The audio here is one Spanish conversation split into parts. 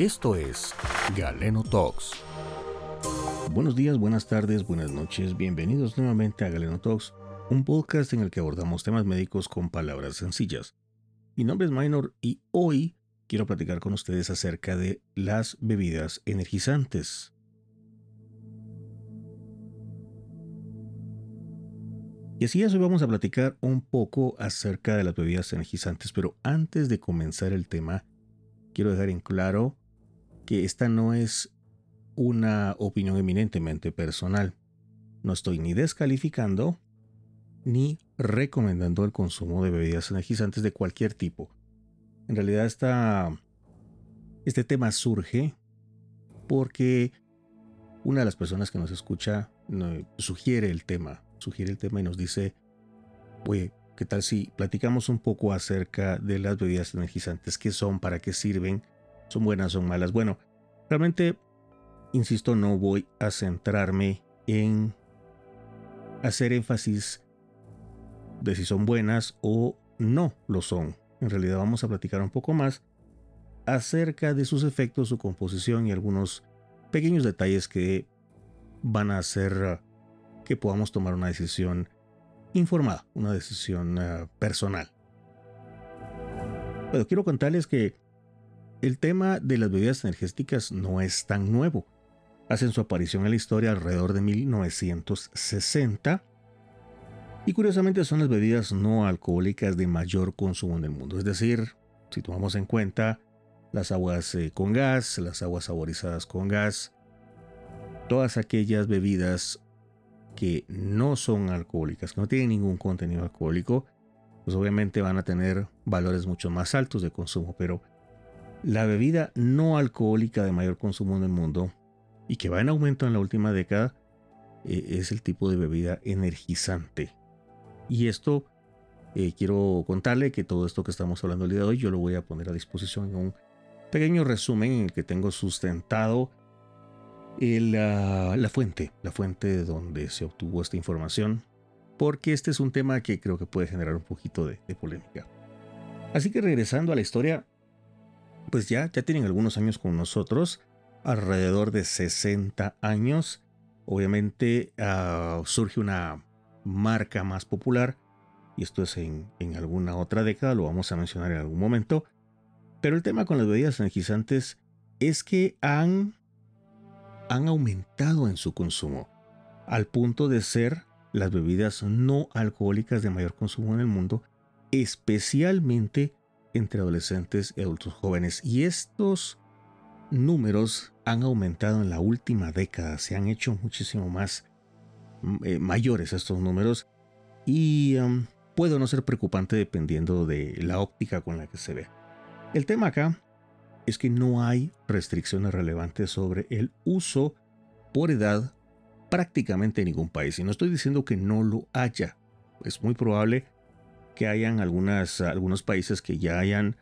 Esto es Galeno Talks. Buenos días, buenas tardes, buenas noches. Bienvenidos nuevamente a Galeno Talks, un podcast en el que abordamos temas médicos con palabras sencillas. Mi nombre es Minor y hoy quiero platicar con ustedes acerca de las bebidas energizantes. Y así es, hoy vamos a platicar un poco acerca de las bebidas energizantes, pero antes de comenzar el tema, quiero dejar en claro que esta no es una opinión eminentemente personal. No estoy ni descalificando ni recomendando el consumo de bebidas energizantes de cualquier tipo. En realidad este tema surge porque una de las personas que nos escucha sugiere el tema, sugiere el tema y nos dice, oye, ¿qué tal si platicamos un poco acerca de las bebidas energizantes? ¿Qué son? ¿Para qué sirven? ¿Son buenas? ¿Son malas? Bueno, realmente, insisto, no voy a centrarme en hacer énfasis de si son buenas o no lo son. En realidad vamos a platicar un poco más acerca de sus efectos, su composición y algunos pequeños detalles que van a hacer que podamos tomar una decisión informada, una decisión eh, personal. Pero quiero contarles que el tema de las bebidas energéticas no es tan nuevo. Hacen su aparición en la historia alrededor de 1960 y curiosamente son las bebidas no alcohólicas de mayor consumo en el mundo. Es decir, si tomamos en cuenta las aguas eh, con gas, las aguas saborizadas con gas, todas aquellas bebidas que no son alcohólicas, que no tienen ningún contenido alcohólico, pues obviamente van a tener valores mucho más altos de consumo. Pero la bebida no alcohólica de mayor consumo en el mundo y que va en aumento en la última década eh, es el tipo de bebida energizante. Y esto eh, quiero contarle que todo esto que estamos hablando el día de hoy yo lo voy a poner a disposición en un pequeño resumen en el que tengo sustentado la, fuente, la fuente de donde se obtuvo esta información, porque este es un tema que creo que puede generar un poquito de, polémica. Así que regresando a la historia, pues ya, ya tienen algunos años con nosotros, alrededor de 60 años. Obviamente ah, surge una marca más popular, y esto es en, en, alguna otra década, lo vamos a mencionar en algún momento. Pero el tema con las bebidas energizantes es que han han aumentado en su consumo, al punto de ser las bebidas no alcohólicas de mayor consumo en el mundo, especialmente entre adolescentes y adultos jóvenes. Y estos números han aumentado en la última década, se han hecho muchísimo más mm, eh, mayores estos números y um, puede no ser preocupante dependiendo de la óptica con la que se ve. El tema acá es que no hay restricciones relevantes sobre el uso por edad prácticamente en ningún país. Y no estoy diciendo que no lo haya. Es muy probable que hayan algunos países que ya hayan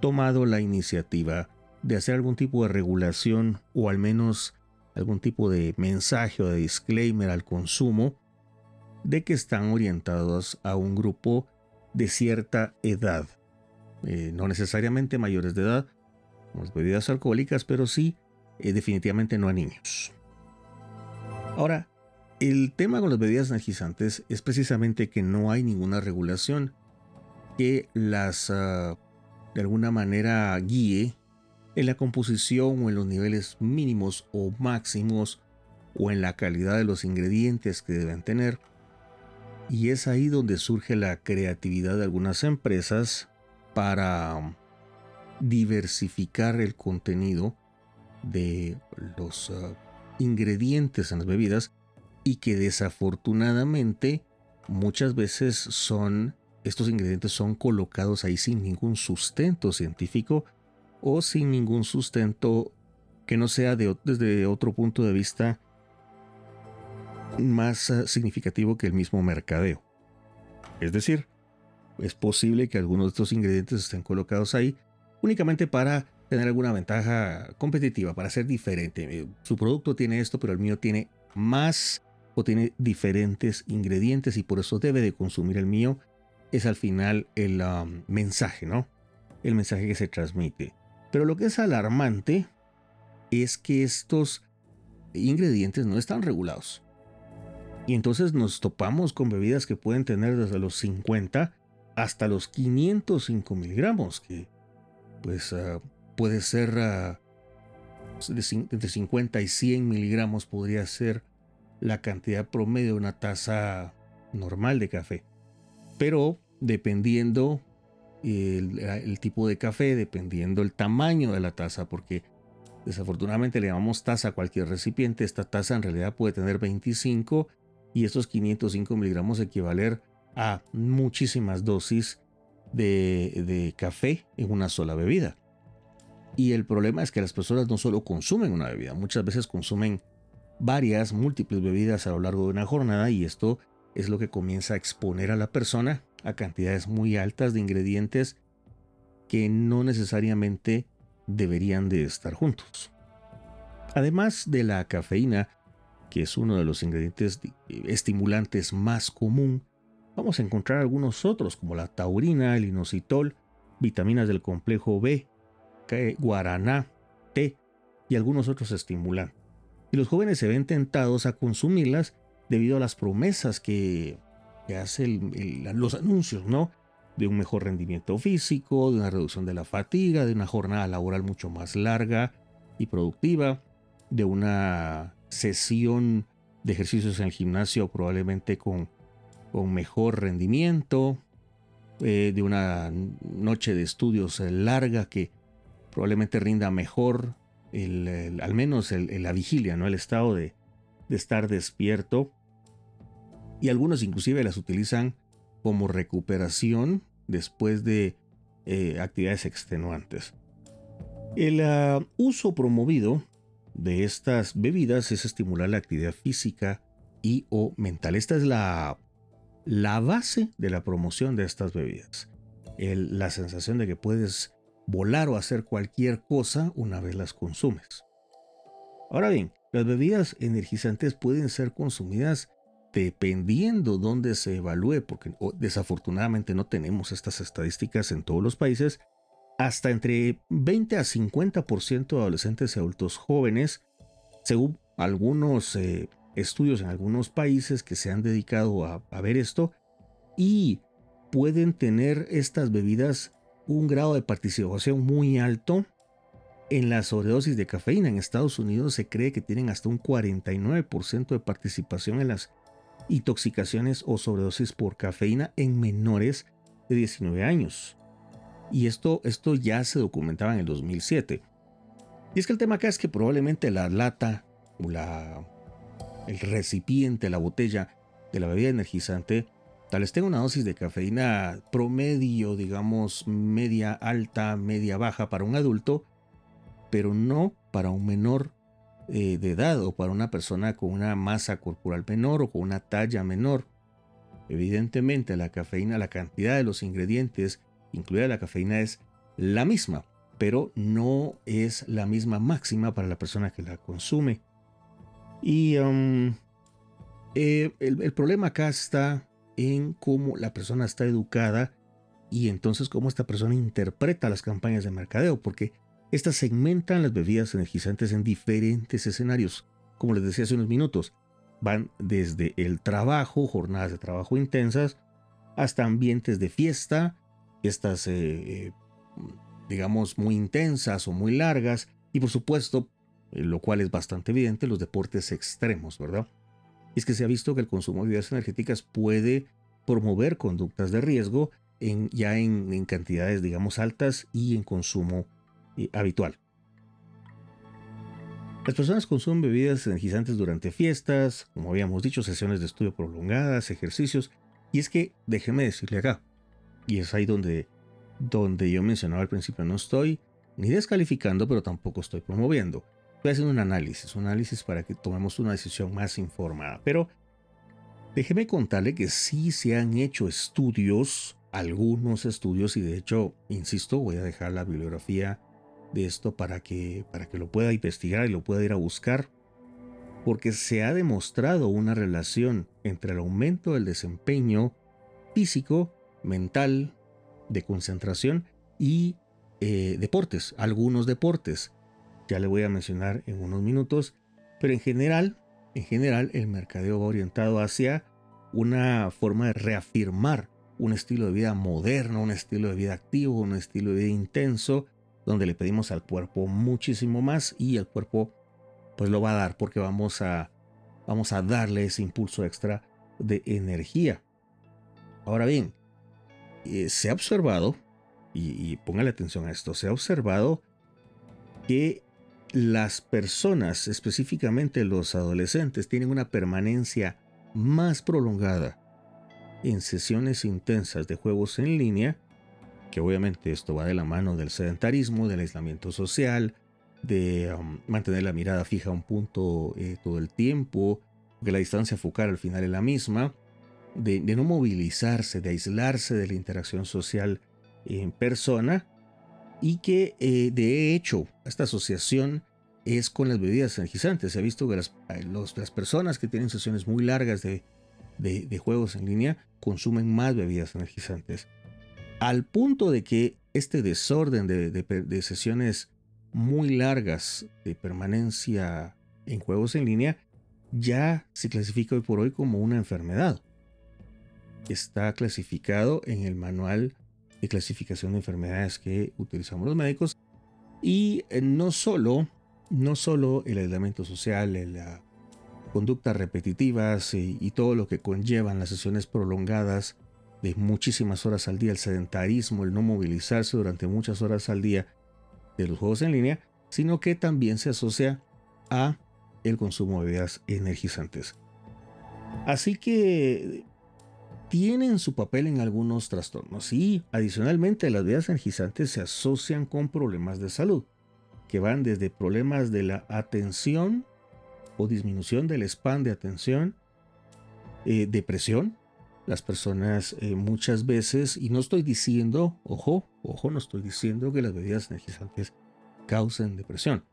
tomado la iniciativa de hacer algún tipo de regulación o al menos algún tipo de mensaje o de disclaimer al consumo de que están orientados a un grupo de cierta edad. Eh, no necesariamente mayores de edad, las bebidas alcohólicas, pero sí eh, definitivamente no a niños. Ahora, el tema con las bebidas energizantes es precisamente que no hay ninguna regulación que las ah, de alguna manera guíe en la composición o en los niveles mínimos o máximos o en la calidad de los ingredientes que deben tener. Y es ahí donde surge la creatividad de algunas empresas para diversificar el contenido de los ah, ingredientes en las bebidas y que desafortunadamente muchas veces son estos ingredientes son colocados ahí sin ningún sustento científico o sin ningún sustento que no sea desde otro punto de vista más ah, significativo que el mismo mercadeo. Es decir, es posible que algunos de estos ingredientes estén colocados ahí únicamente para tener alguna ventaja competitiva, para ser diferente. Eh, su producto tiene esto, pero el mío tiene más o tiene diferentes ingredientes y por eso debe de consumir el mío. Es al final el um, mensaje, ¿no? El mensaje que se transmite. Pero lo que es alarmante es que estos ingredientes no están regulados. Y entonces nos topamos con bebidas que pueden tener desde los 50 hasta los 505 miligramos, que pues ah, puede ser uh, entre 50 y 100 miligramos podría ser la cantidad promedio de una taza normal de café. Pero dependiendo el, tipo de café, dependiendo el tamaño de la taza, porque desafortunadamente le llamamos taza a cualquier recipiente, esta taza en realidad puede tener 25 y estos 505 miligramos equivaler a muchísimas dosis de, de café en una sola bebida. Y el problema es que las personas no solo consumen una bebida, muchas veces consumen varias, múltiples bebidas a lo largo de una jornada y esto es lo que comienza a exponer a la persona a cantidades muy altas de ingredientes que no necesariamente deberían de estar juntos. Además de la cafeína, que es uno de los ingredientes estimulantes más común, vamos a encontrar algunos otros como la taurina, el inositol, vitaminas del complejo B, guaraná, té y algunos otros estimulantes. Y los jóvenes se ven tentados a consumirlas debido a las promesas que, hacen los anuncios, ¿no? De un mejor rendimiento físico, de una reducción de la fatiga, de una jornada laboral mucho más larga y productiva, de una sesión de ejercicios en el gimnasio probablemente con, mejor rendimiento, eh, de una noche de estudios larga que probablemente rinda mejor, al menos la vigilia, ¿no? el estado de, estar despierto. Y algunos inclusive las utilizan como recuperación después de eh, actividades extenuantes. El ah, uso promovido de estas bebidas es estimular la actividad física y o mental. Esta es la, la base de la promoción de estas bebidas. la sensación de que puedes volar o hacer cualquier cosa una vez las consumes. Ahora bien, las bebidas energizantes pueden ser consumidas dependiendo dónde se evalúe, porque desafortunadamente no tenemos estas estadísticas en todos los países, hasta entre 20 a 50% de adolescentes y adultos jóvenes, según algunos eh, estudios en algunos países que se han dedicado a ver esto, y pueden tener estas bebidas un grado de participación muy alto en la sobredosis de cafeína. En Estados Unidos se cree que tienen hasta un 49% de participación en las intoxicaciones o sobredosis por cafeína en menores de 19 años. Y esto, esto ya se documentaba en el 2007. Y es que el tema acá es que probablemente la lata, la, el recipiente, la botella de la bebida energizante Tal vez tenga una dosis de cafeína promedio, digamos, media alta, media baja para un adulto, pero no para un menor eh, de edad o para una persona con una masa corporal menor o con una talla menor. Evidentemente la cafeína, la cantidad de los ingredientes, incluida la cafeína, es la misma, pero no es la misma máxima para la persona que la consume. Y eh, el problema acá está en cómo la persona está educada y entonces cómo esta persona interpreta las campañas de mercadeo, porque estas segmentan las bebidas energizantes en diferentes escenarios. Como les decía hace unos minutos, van desde el trabajo, jornadas de trabajo intensas, hasta ambientes de fiesta, estas, eh, eh, digamos, muy intensas o muy largas, y por supuesto, eh, lo cual es bastante evidente, los deportes extremos, ¿verdad? Es que se ha visto que el consumo de bebidas energéticas puede promover conductas de riesgo ya en, cantidades, digamos, altas y en consumo eh, habitual. Las personas consumen bebidas energizantes durante fiestas, como habíamos dicho, sesiones de estudio prolongadas, ejercicios, y es que déjeme decirle acá, y es ahí donde, donde yo mencionaba al principio, no estoy ni descalificando, pero tampoco estoy promoviendo. Estoy haciendo un análisis, un análisis para que tomemos una decisión más informada. Pero déjeme contarle que sí se han hecho estudios, algunos estudios, y de hecho, insisto, voy a dejar la bibliografía de esto para que, para que lo pueda investigar y lo pueda ir a buscar, porque se ha demostrado una relación entre el aumento del desempeño físico, mental, de concentración y eh, deportes, algunos deportes. Ya le voy a mencionar en unos minutos, pero en general, en general el mercadeo va orientado hacia una forma de reafirmar un estilo de vida moderno, un estilo de vida activo, un estilo de vida intenso, donde le pedimos al cuerpo muchísimo más y el cuerpo pues lo va a dar porque vamos a, vamos a darle ese impulso extra de energía. Ahora bien, eh, se ha observado, y, y póngale atención a esto, se ha observado que las personas, específicamente los adolescentes, tienen una permanencia más prolongada en sesiones intensas de juegos en línea, que obviamente esto va de la mano del sedentarismo, del aislamiento social, de um, mantener la mirada fija a un punto eh, todo el tiempo, que la distancia focal al final es la misma, de, no movilizarse, de aislarse de la interacción social en persona, y que eh, de hecho esta asociación es con las bebidas energizantes. Se ha visto que las, las personas que tienen sesiones muy largas de, de, juegos en línea consumen más bebidas energizantes. Al punto de que este desorden de, de sesiones muy largas de permanencia en juegos en línea ya se clasifica hoy por hoy como una enfermedad. Está clasificado en el manual de clasificación de enfermedades que utilizamos los médicos y eh, no solo no solo el aislamiento social, la conductas repetitivas y, y, todo lo que conllevan las sesiones prolongadas de muchísimas horas al día, el sedentarismo, el no movilizarse durante muchas horas al día de los juegos en línea, sino que también se asocia a el consumo de bebidas energizantes. Así que tienen su papel en algunos trastornos y adicionalmente las bebidas energizantes se asocian con problemas de salud que van desde problemas de la atención o disminución del span de atención, eh, depresión. Las personas eh, muchas veces, y no estoy diciendo, ojo, ojo, no estoy diciendo que las bebidas energizantes causen depresión.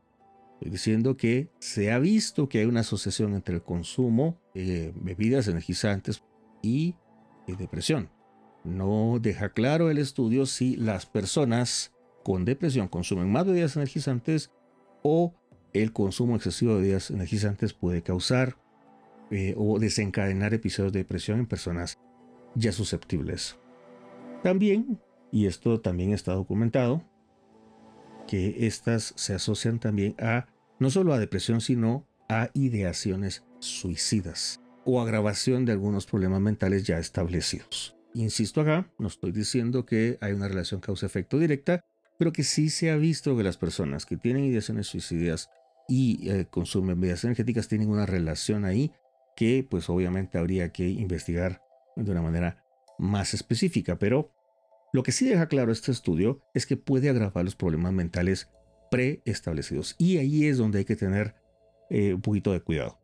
Estoy diciendo que se ha visto que hay una asociación entre el consumo de bebidas energizantes y depresión. No deja claro el estudio si las personas con depresión consumen más bebidas energizantes o el consumo excesivo de bebidas energizantes puede causar eh, o desencadenar episodios de depresión en personas ya susceptibles. También, y esto también está documentado, que estas se asocian también a no solo a depresión, sino a ideaciones suicidas o agravación de algunos problemas mentales ya establecidos. Insisto acá, no estoy diciendo que hay una relación causa-efecto directa, pero que sí se ha visto que las personas que tienen ideaciones suicidas y eh, consumen bebidas energéticas tienen una relación ahí que pues obviamente habría que investigar de una manera más específica, pero lo que sí deja claro este estudio es que puede agravar los problemas mentales preestablecidos y ahí es donde hay que tener eh, un poquito de cuidado.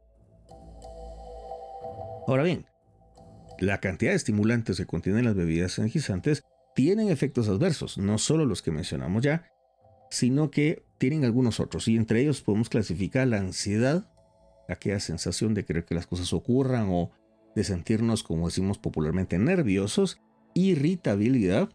Ahora bien, la cantidad de estimulantes que contienen las bebidas energizantes tienen efectos adversos, no solo los que mencionamos ya, sino que tienen algunos otros, y entre ellos podemos clasificar la ansiedad, aquella sensación de querer que las cosas ocurran o de sentirnos, como decimos popularmente, nerviosos, irritabilidad,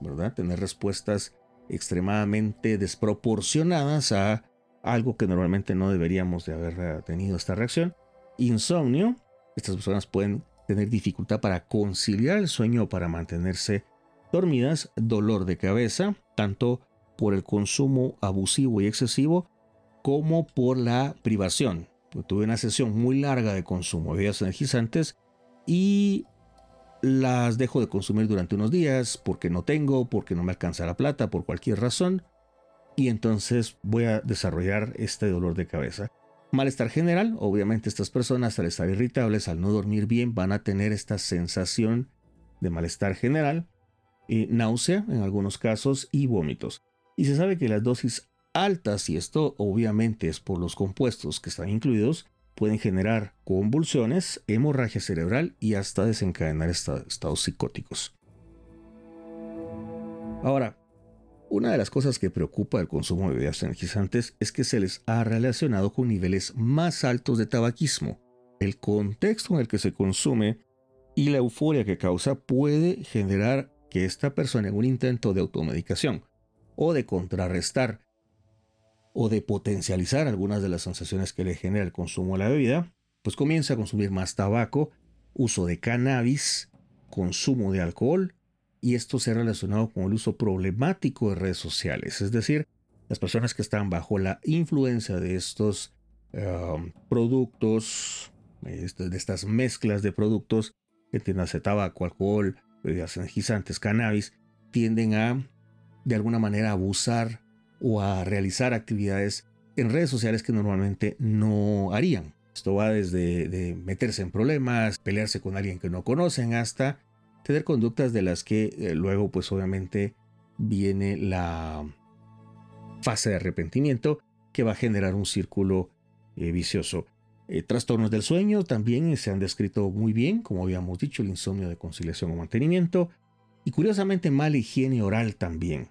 ¿verdad? Tener respuestas extremadamente desproporcionadas a algo que normalmente no deberíamos de haber tenido esta reacción. Insomnio, estas personas pueden tener dificultad para conciliar el sueño o para mantenerse dormidas, dolor de cabeza, tanto por el consumo abusivo y excesivo como por la privación. Pues tuve una sesión muy larga de consumo de bebidas energizantes y las dejo de consumir durante unos días porque no tengo, porque no me alcanza la plata, por cualquier razón. Y entonces voy a desarrollar este dolor de cabeza. Malestar general, obviamente estas personas al estar irritables, al no dormir bien, van a tener esta sensación de malestar general náusea en algunos casos y vómitos. Y se sabe que las dosis altas, y esto obviamente es por los compuestos que están incluidos, pueden generar convulsiones, hemorragia cerebral y hasta desencadenar estados psicóticos. Ahora, una de las cosas que preocupa el consumo de bebidas energizantes es que se les ha relacionado con niveles más altos de tabaquismo. El contexto en el que se consume y la euforia que causa puede generar que esta persona en un intento de automedicación o de contrarrestar o de potencializar algunas de las sensaciones que le genera el consumo de la bebida, pues comienza a consumir más tabaco, uso de cannabis, consumo de alcohol, y esto se ha relacionado con el uso problemático de redes sociales, es decir, las personas que están bajo la influencia de estos um, productos, este, de estas mezclas de productos, entiéndase tabaco, alcohol, bebidas energizantes, cannabis, tienden a, de alguna manera, abusar o a realizar actividades en redes sociales que normalmente no harían. Esto va desde de meterse en problemas, pelearse con alguien que no conocen, hasta tener conductas de las que eh, luego pues obviamente viene la fase de arrepentimiento que va a generar un círculo eh, vicioso. Eh, trastornos del sueño también se han descrito muy bien, como habíamos dicho, el insomnio de conciliación o mantenimiento, y curiosamente mala higiene oral también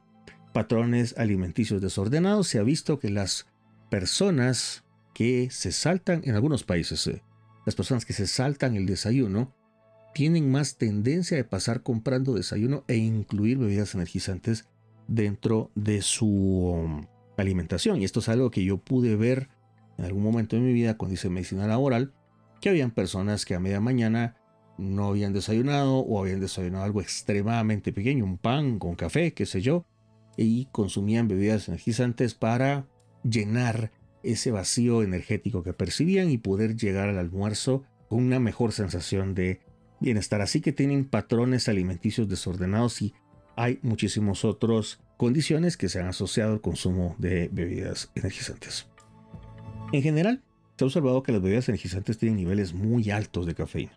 patrones alimenticios desordenados, se ha visto que las personas que se saltan, en algunos países, las personas que se saltan el desayuno, tienen más tendencia de pasar comprando desayuno e incluir bebidas energizantes dentro de su um, alimentación. Y esto es algo que yo pude ver en algún momento de mi vida cuando hice medicina laboral, que habían personas que a media mañana no habían desayunado o habían desayunado algo extremadamente pequeño, un pan con café, qué sé yo, y consumían bebidas energizantes para llenar ese vacío energético que percibían y poder llegar al almuerzo con una mejor sensación de bienestar. Así que tienen patrones alimenticios desordenados y hay muchísimas otras condiciones que se han asociado al consumo de bebidas energizantes. En general, se ha observado que las bebidas energizantes tienen niveles muy altos de cafeína.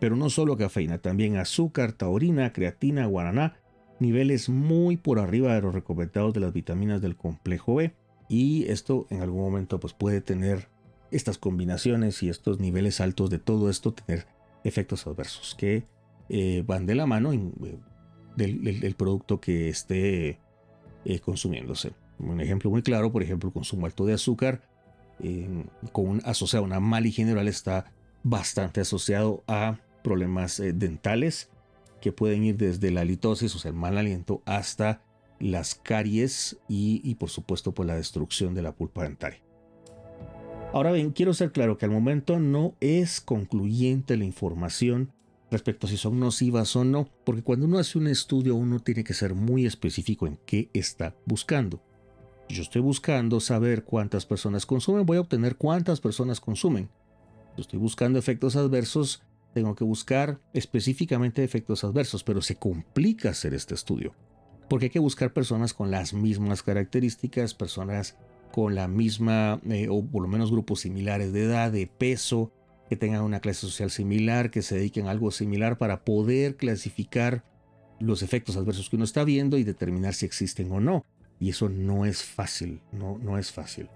Pero no solo cafeína, también azúcar, taurina, creatina, guaraná, niveles muy por arriba de los recomendados de las vitaminas del complejo B. Y esto en algún momento pues puede tener estas combinaciones y estos niveles altos de todo esto tener efectos adversos que eh, van de la mano eh, del, producto que esté eh, consumiéndose. Un ejemplo muy claro, por ejemplo, el consumo alto de azúcar con un, asociado a una mala higiene oral está bastante asociado a problemas dentales que pueden ir desde la litosis, o sea, el mal aliento, hasta las caries y, por supuesto por la destrucción de la pulpa dentaria. Ahora bien, quiero ser claro que al momento no es concluyente la información respecto a si son nocivas o no, porque cuando uno hace un estudio uno tiene que ser muy específico en qué está buscando. Yo estoy buscando saber cuántas personas consumen, voy a obtener cuántas personas consumen. Yo estoy buscando efectos adversos, tengo que buscar específicamente efectos adversos, pero se complica hacer este estudio, porque hay que buscar personas con las mismas características, personas con la misma, eh, o por lo menos grupos similares de edad, de peso, que tengan una clase social similar, que se dediquen a algo similar para poder clasificar los efectos adversos que uno está viendo y determinar si existen o no. Y eso no es fácil, no, no es fácil.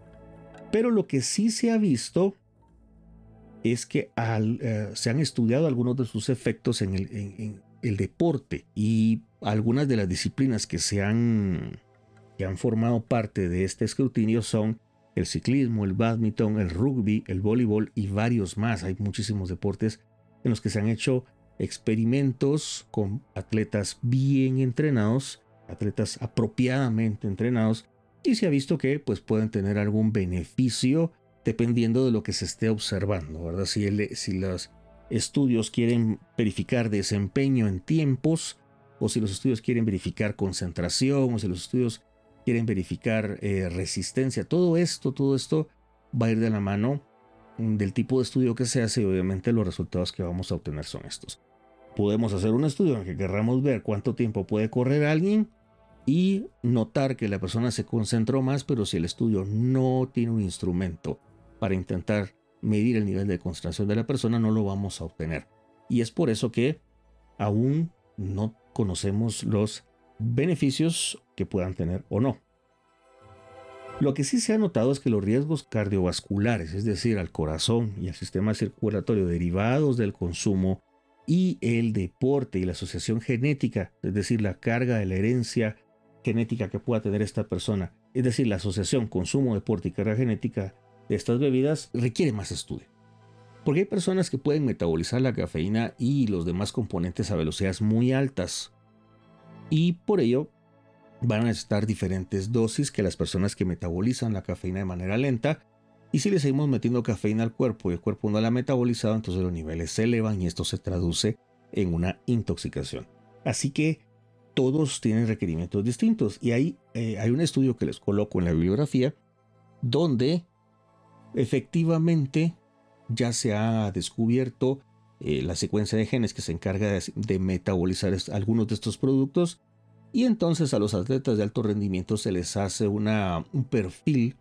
Pero lo que sí se ha visto es que eh, se han estudiado algunos de sus efectos en el, deporte y algunas de las disciplinas que se han, que han formado parte de este escrutinio son el ciclismo, el badminton, el rugby, el voleibol y varios más. Hay muchísimos deportes en los que se han hecho experimentos con atletas bien entrenados, atletas apropiadamente entrenados, y se ha visto que pues, pueden tener algún beneficio dependiendo de lo que se esté observando, ¿verdad? Si, si los estudios quieren verificar desempeño en tiempos, o si los estudios quieren verificar concentración, o si los estudios quieren verificar eh, resistencia, todo esto, todo esto va a ir de la mano del tipo de estudio que se hace y obviamente los resultados que vamos a obtener son estos. Podemos hacer un estudio en el que querramos ver cuánto tiempo puede correr alguien y notar que la persona se concentró más, pero si el estudio no tiene un instrumento para intentar medir el nivel de concentración de la persona, no lo vamos a obtener. Y es por eso que aún no conocemos los beneficios que puedan tener o no. Lo que sí se ha notado es que los riesgos cardiovasculares, es decir, al corazón y al sistema circulatorio derivados del consumo y el deporte y la asociación genética, es decir, la carga de la herencia genética que pueda tener esta persona, es decir, la asociación consumo, deporte y carga genética, de estas bebidas requiere más estudio. Porque hay personas que pueden metabolizar la cafeína y los demás componentes a velocidades muy altas. Y por ello van a necesitar diferentes dosis que las personas que metabolizan la cafeína de manera lenta. Y si le seguimos metiendo cafeína al cuerpo y el cuerpo no la ha metabolizado, entonces los niveles se elevan y esto se traduce en una intoxicación. Así que todos tienen requerimientos distintos. Y hay, eh, hay un estudio que les coloco en la bibliografía donde efectivamente ya se ha descubierto eh, la secuencia de genes que se encarga de, metabolizar algunos de estos productos y entonces a los atletas de alto rendimiento se les hace un perfil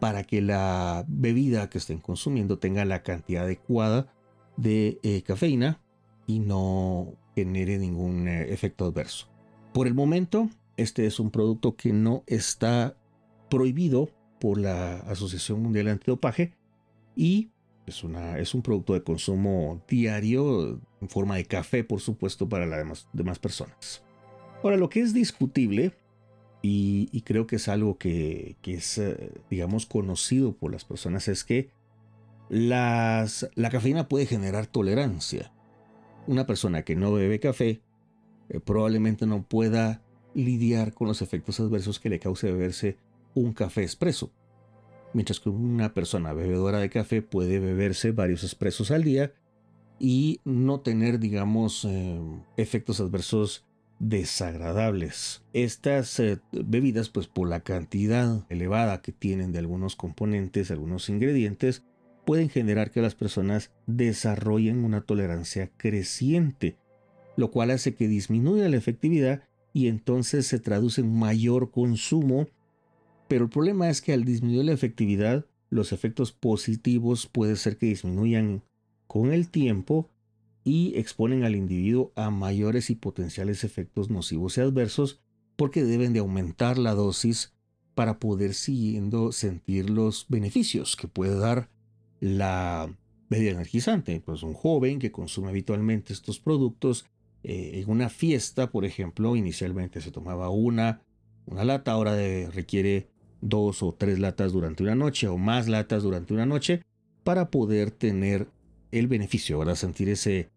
para que la bebida que estén consumiendo tenga la cantidad adecuada de eh, cafeína y no genere ningún eh, efecto adverso. Por el momento, este es un producto que no está prohibido por la Asociación Mundial de Antidopaje y es, una, es un producto de consumo diario en forma de café, por supuesto, para las demás, personas. Ahora, lo que es discutible, y, creo que es algo que, es, eh, digamos, conocido por las personas, es que las, la cafeína puede generar tolerancia. Una persona que no bebe café eh, probablemente no pueda lidiar con los efectos adversos que le cause beberse un café expreso mientras que una persona bebedora de café puede beberse varios expresos al día y no tener, digamos, eh, efectos adversos desagradables. Estas eh, bebidas, pues por la cantidad elevada que tienen de algunos componentes, algunos ingredientes, pueden generar que las personas desarrollen una tolerancia creciente, lo cual hace que disminuya la efectividad y entonces se traduce en mayor consumo pero el problema es que al disminuir la efectividad, los efectos positivos puede ser que disminuyan con el tiempo y exponen al individuo a mayores y potenciales efectos nocivos y adversos porque deben de aumentar la dosis para poder siguiendo sentir los beneficios que puede dar la bebida energizante. Pues un joven que consume habitualmente estos productos eh, en una fiesta, por ejemplo, inicialmente se tomaba una, una lata, ahora requiere dos o tres latas durante una noche o más latas durante una noche para poder tener el beneficio, ¿verdad? Sentir ese,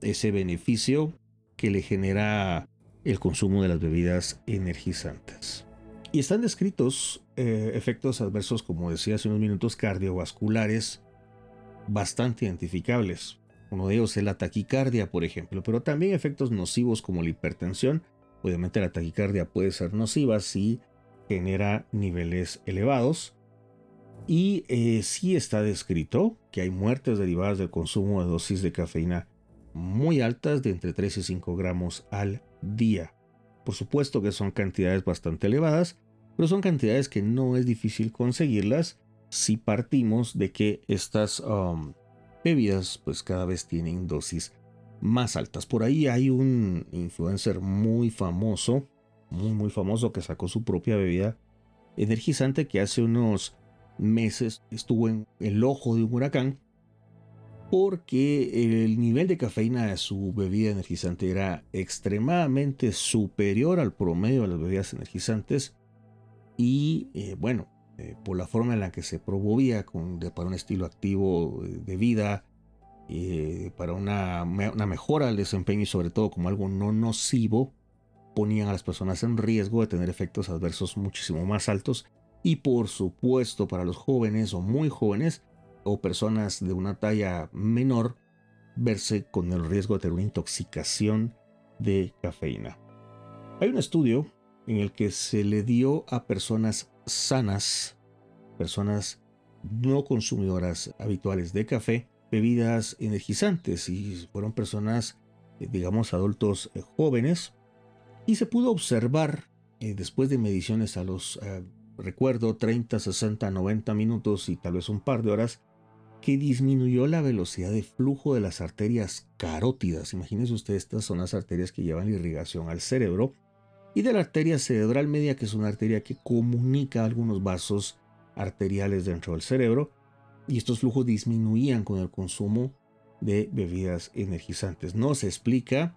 ese beneficio que le genera el consumo de las bebidas energizantes. Y están descritos eh, efectos adversos, como decía hace unos minutos, cardiovasculares bastante identificables. Uno de ellos es la taquicardia, por ejemplo, pero también efectos nocivos como la hipertensión. Obviamente la taquicardia puede ser nociva si genera niveles elevados. Y eh, sí está descrito que hay muertes derivadas del consumo de dosis de cafeína muy altas de entre 3 y 5 gramos al día. Por supuesto que son cantidades bastante elevadas, pero son cantidades que no es difícil conseguirlas si partimos de que estas um, bebidas pues cada vez tienen dosis más altas. Por ahí hay un influencer muy famoso muy muy famoso que sacó su propia bebida energizante que hace unos meses estuvo en el ojo de un huracán porque el nivel de cafeína de su bebida energizante era extremadamente superior al promedio de las bebidas energizantes. Y eh, bueno, eh, por la forma en la que se promovía con, para un estilo activo de vida, eh, para una, una mejora del desempeño y sobre todo como algo no nocivo, ponían a las personas en riesgo de tener efectos adversos muchísimo más altos y por supuesto para los jóvenes o muy jóvenes o personas de una talla menor verse con el riesgo de tener una intoxicación de cafeína. Hay un estudio en el que se le dio a personas sanas, personas no consumidoras habituales de café, bebidas energizantes y fueron personas, eh, digamos, adultos eh, jóvenes y se pudo observar eh, después de mediciones a los, eh, recuerdo, 30, 60, 90 minutos y tal vez un par de horas, que disminuyó la velocidad de flujo de las arterias carótidas. Imagínense ustedes, estas son las arterias que llevan irrigación al cerebro. Y de la arteria cerebral media, que es una arteria que comunica algunos vasos arteriales dentro del cerebro. Y estos flujos disminuían con el consumo de bebidas energizantes. No se explica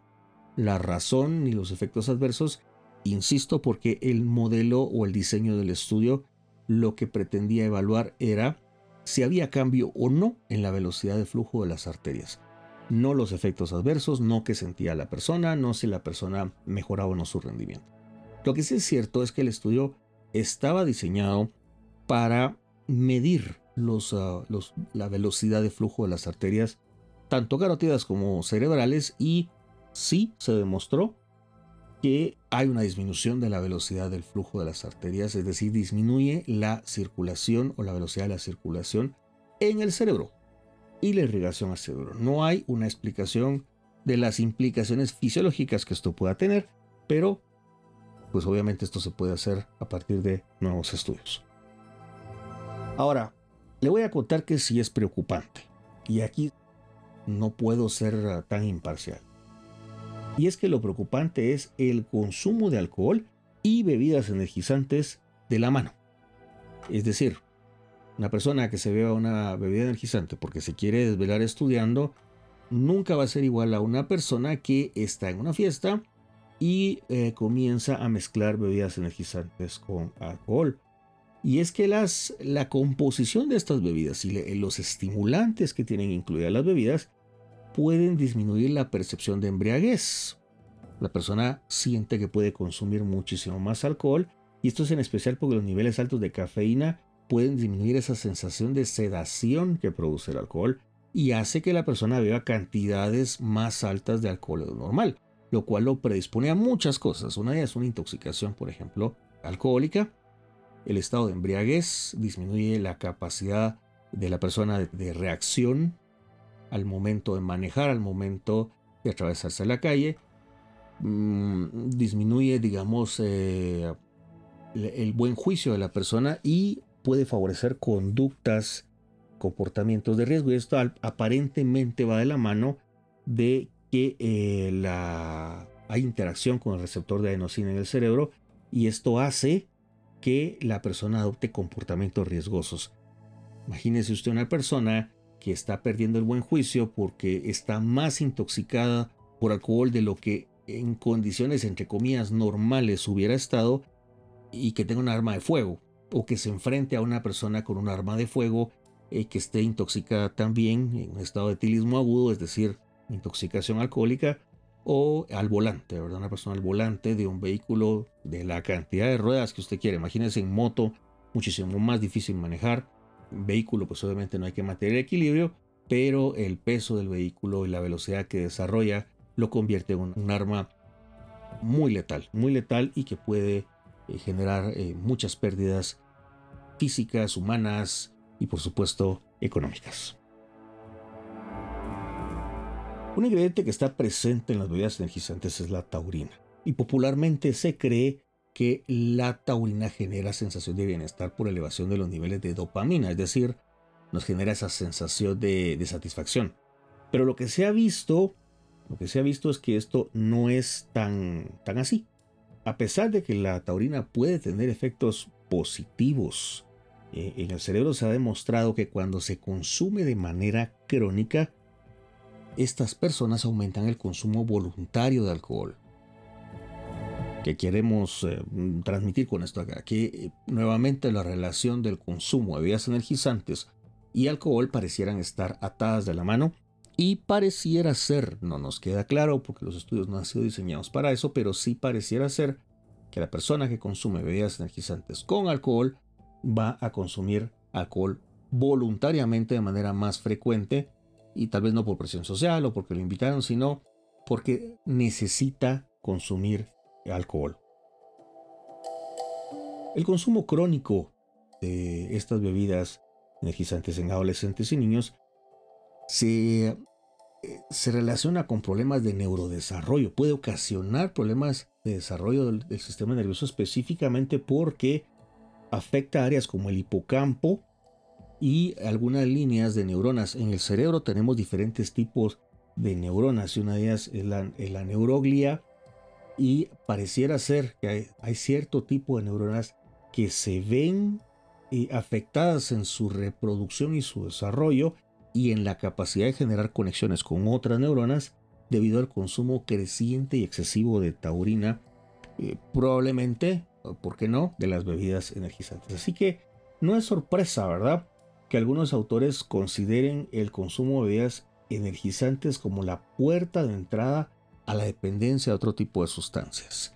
la razón ni los efectos adversos, insisto porque el modelo o el diseño del estudio lo que pretendía evaluar era si había cambio o no en la velocidad de flujo de las arterias. No los efectos adversos, no que sentía la persona, no si la persona mejoraba o no su rendimiento. Lo que sí es cierto es que el estudio estaba diseñado para medir ah, la velocidad de flujo de las arterias, tanto carotidas como cerebrales, y sí se demostró que hay una disminución de la velocidad del flujo de las arterias, es decir, disminuye la circulación o la velocidad de la circulación en el cerebro y la irrigación al cerebro. No hay una explicación de las implicaciones fisiológicas que esto pueda tener, pero pues obviamente esto se puede hacer a partir de nuevos estudios. Ahora, le voy a contar que sí es preocupante, y aquí no puedo ser tan imparcial. Y es que lo preocupante es el consumo de alcohol y bebidas energizantes de la mano. Es decir, una persona que se beba una bebida energizante porque se quiere desvelar estudiando, nunca va a ser igual a una persona que está en una fiesta y eh, comienza a mezclar bebidas energizantes con alcohol. Y es que las, la composición de estas bebidas y los estimulantes que tienen incluidas las bebidas pueden disminuir la percepción de embriaguez. La persona siente que puede consumir muchísimo más alcohol y esto es en especial porque los niveles altos de cafeína pueden disminuir esa sensación de sedación que produce el alcohol y hace que la persona beba cantidades más altas de alcohol de lo normal, lo cual lo predispone a muchas cosas. Una de ellas es una intoxicación, por ejemplo, alcohólica. El estado de embriaguez disminuye la capacidad de la persona de reacción al momento de manejar, al momento de atravesarse la calle, mm, disminuye, digamos, eh, el buen juicio de la persona y puede favorecer conductas, comportamientos de riesgo. Y esto aparentemente va de la mano de que eh, la, hay interacción con el receptor de adenosina en el cerebro y esto hace que la persona adopte comportamientos riesgosos. Imagínese usted una persona que está perdiendo el buen juicio porque está más intoxicada por alcohol de lo que en condiciones entre comillas normales hubiera estado y que tenga un arma de fuego o que se enfrente a una persona con un arma de fuego eh, que esté intoxicada también en un estado de etilismo agudo, es decir, intoxicación alcohólica o al volante, ¿verdad? Una persona al volante de un vehículo de la cantidad de ruedas que usted quiere. Imagínense en moto, muchísimo más difícil manejar vehículo, pues obviamente no hay que mantener equilibrio, pero el peso del vehículo y la velocidad que desarrolla lo convierte en un, arma muy letal, muy letal y que puede eh, generar eh, muchas pérdidas físicas, humanas y por supuesto económicas. Un ingrediente que está presente en las bebidas energizantes es la taurina y popularmente se cree que la taurina genera sensación de bienestar por elevación de los niveles de dopamina, es decir, nos genera esa sensación de, satisfacción. Pero lo que se ha visto, lo que se ha visto es que esto no es tan, tan así. A pesar de que la taurina puede tener efectos positivos eh, en el cerebro, se ha demostrado que cuando se consume de manera crónica, estas personas aumentan el consumo voluntario de alcohol que queremos eh, transmitir con esto acá, que eh, nuevamente la relación del consumo de bebidas energizantes y alcohol parecieran estar atadas de la mano y pareciera ser, no nos queda claro porque los estudios no han sido diseñados para eso, pero sí pareciera ser que la persona que consume bebidas energizantes con alcohol va a consumir alcohol voluntariamente de manera más frecuente y tal vez no por presión social o porque lo invitaron, sino porque necesita consumir alcohol. El consumo crónico de estas bebidas energizantes en adolescentes y niños se, eh, se relaciona con problemas de neurodesarrollo, puede ocasionar problemas de desarrollo del, del sistema nervioso específicamente porque afecta áreas como el hipocampo y algunas líneas de neuronas. En el cerebro tenemos diferentes tipos de neuronas y una de ellas es la, es la neuroglia y pareciera ser que hay, cierto tipo de neuronas que se ven eh, afectadas en su reproducción y su desarrollo y en la capacidad de generar conexiones con otras neuronas debido al consumo creciente y excesivo de taurina, eh, probablemente, ¿por qué no?, de las bebidas energizantes. Así que no es sorpresa, ¿verdad?, que algunos autores consideren el consumo de bebidas energizantes como la puerta de entrada a la dependencia de otro tipo de sustancias.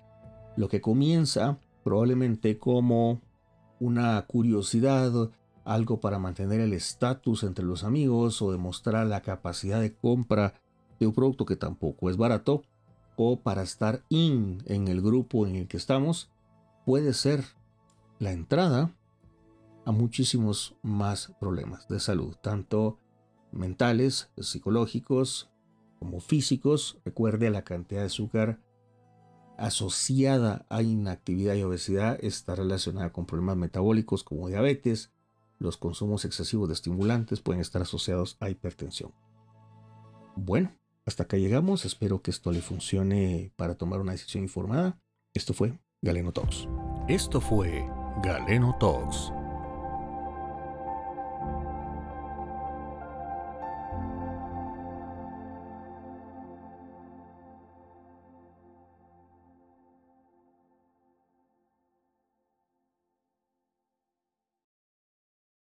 Lo que comienza probablemente como una curiosidad, algo para mantener el estatus entre los amigos o demostrar la capacidad de compra de un producto que tampoco es barato, o para estar in en el grupo en el que estamos, puede ser la entrada a muchísimos más problemas de salud, tanto mentales, psicológicos, como físicos. Recuerde la cantidad de azúcar asociada a inactividad y obesidad está relacionada con problemas metabólicos como diabetes. Los consumos excesivos de estimulantes pueden estar asociados a hipertensión. Bueno, hasta acá llegamos. Espero que esto le funcione para tomar una decisión informada. Esto fue Galeno Talks. Esto fue Galeno Talks